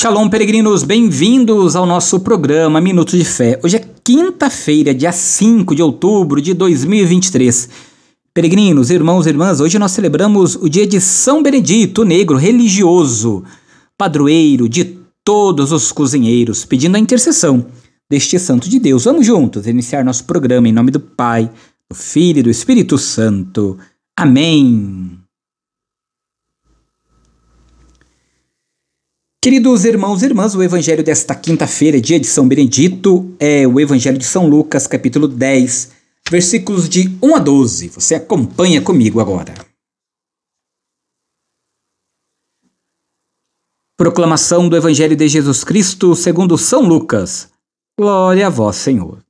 Shalom, peregrinos, bem-vindos ao nosso programa Minuto de Fé. Hoje é quinta-feira, dia 5 de outubro de 2023. Peregrinos, irmãos e irmãs, hoje nós celebramos o dia de São Benedito, negro religioso, padroeiro de todos os cozinheiros, pedindo a intercessão deste santo de Deus. Vamos juntos iniciar nosso programa em nome do Pai, do Filho e do Espírito Santo. Amém. Queridos irmãos e irmãs, o evangelho desta quinta-feira, dia de São Benedito, é o evangelho de São Lucas, capítulo 10, versículos de 1 a 12. Você acompanha comigo agora. Proclamação do evangelho de Jesus Cristo, segundo São Lucas. Glória a vós, Senhor.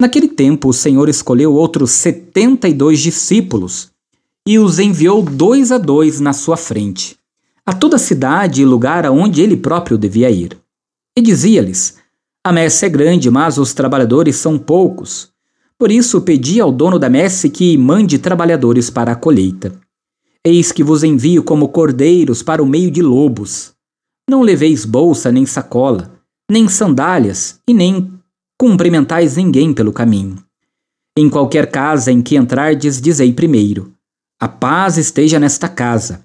Naquele tempo, o Senhor escolheu outros setenta e dois discípulos e os enviou dois a dois na sua frente a toda cidade e lugar aonde ele próprio devia ir. E dizia-lhes: A messe é grande, mas os trabalhadores são poucos. Por isso pedi ao dono da messe que mande trabalhadores para a colheita. Eis que vos envio como cordeiros para o meio de lobos. Não leveis bolsa nem sacola, nem sandálias, e nem cumprimentais ninguém pelo caminho. Em qualquer casa em que entrardes, dizei primeiro: A paz esteja nesta casa.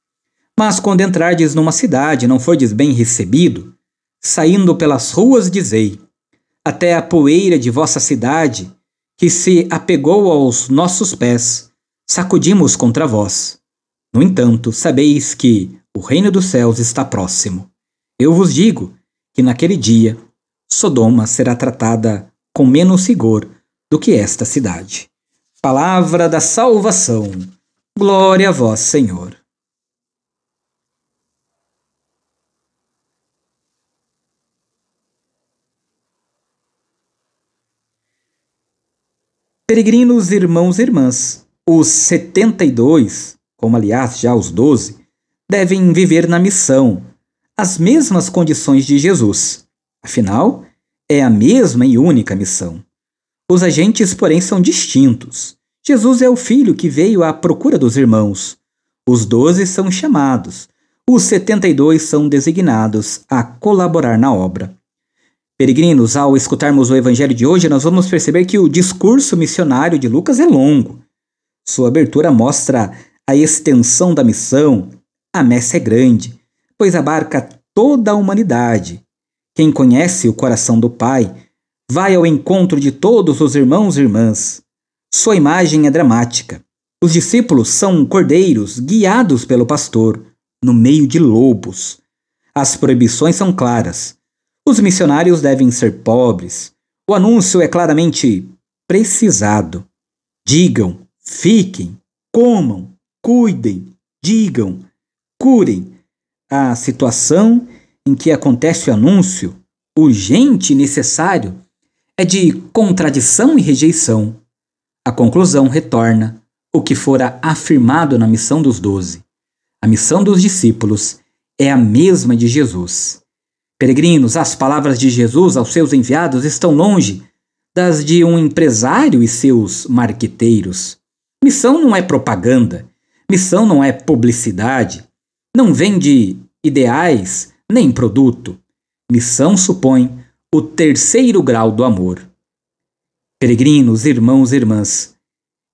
Mas quando entrardes numa cidade e não fordes bem recebido, saindo pelas ruas dizei: Até a poeira de vossa cidade, que se apegou aos nossos pés, sacudimos contra vós. No entanto, sabeis que o reino dos céus está próximo. Eu vos digo que naquele dia Sodoma será tratada com menos rigor do que esta cidade. Palavra da salvação. Glória a vós, Senhor. Peregrinos, irmãos e irmãs, os 72, como aliás já os 12, devem viver na missão, as mesmas condições de Jesus. Afinal, é a mesma e única missão. Os agentes, porém, são distintos. Jesus é o filho que veio à procura dos irmãos. Os doze são chamados. Os setenta e dois são designados a colaborar na obra. Peregrinos, ao escutarmos o evangelho de hoje, nós vamos perceber que o discurso missionário de Lucas é longo. Sua abertura mostra a extensão da missão. A messe é grande, pois abarca toda a humanidade. Quem conhece o coração do Pai vai ao encontro de todos os irmãos e irmãs. Sua imagem é dramática. Os discípulos são cordeiros guiados pelo pastor, no meio de lobos. As proibições são claras. Os missionários devem ser pobres. O anúncio é claramente precisado. Digam, fiquem, comam, cuidem, digam, curem. A situação em que acontece o anúncio, urgente e necessário, é de contradição e rejeição. A conclusão retorna o que fora afirmado na missão dos doze. A missão dos discípulos é a mesma de Jesus. Peregrinos, as palavras de Jesus aos seus enviados estão longe das de um empresário e seus marqueteiros. Missão não é propaganda, missão não é publicidade, não vende ideais nem produto. Missão supõe o terceiro grau do amor. Peregrinos, irmãos e irmãs,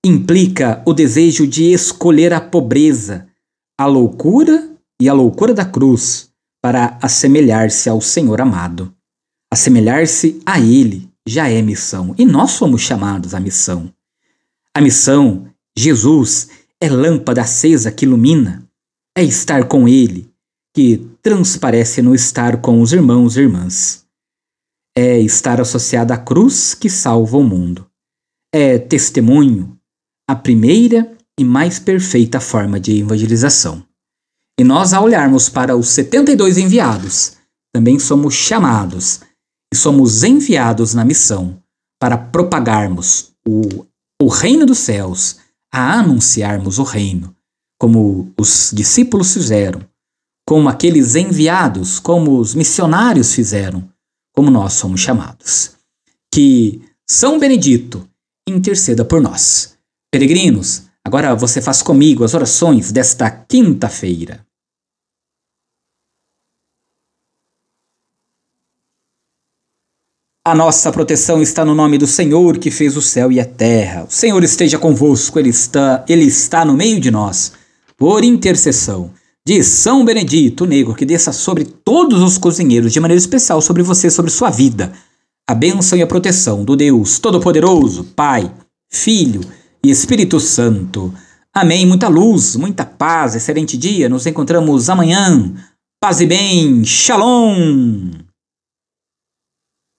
implica o desejo de escolher a pobreza, a loucura e a loucura da cruz para assemelhar-se ao Senhor amado. Assemelhar-se a Ele já é missão e nós somos chamados à missão. A missão, Jesus, é lâmpada acesa que ilumina, é estar com Ele, que transparece no estar com os irmãos e irmãs. É estar associado à cruz que salva o mundo. É testemunho, a primeira e mais perfeita forma de evangelização. E nós, ao olharmos para os 72 enviados, também somos chamados e somos enviados na missão para propagarmos o, o reino dos céus, a anunciarmos o reino, como os discípulos fizeram, como aqueles enviados, como os missionários fizeram, como nós somos chamados. Que São Benedito interceda por nós. Peregrinos, agora você faz comigo as orações desta quinta-feira. A nossa proteção está no nome do Senhor que fez o céu e a terra. O Senhor esteja convosco, Ele está, Ele está no meio de nós. Por intercessão de São Benedito Negro, que desça sobre todos os cozinheiros, de maneira especial sobre você, sobre sua vida, a bênção e a proteção do Deus Todo-Poderoso, Pai, Filho e Espírito Santo. Amém. Muita luz, muita paz, excelente dia. Nos encontramos amanhã. Paz e bem. Shalom.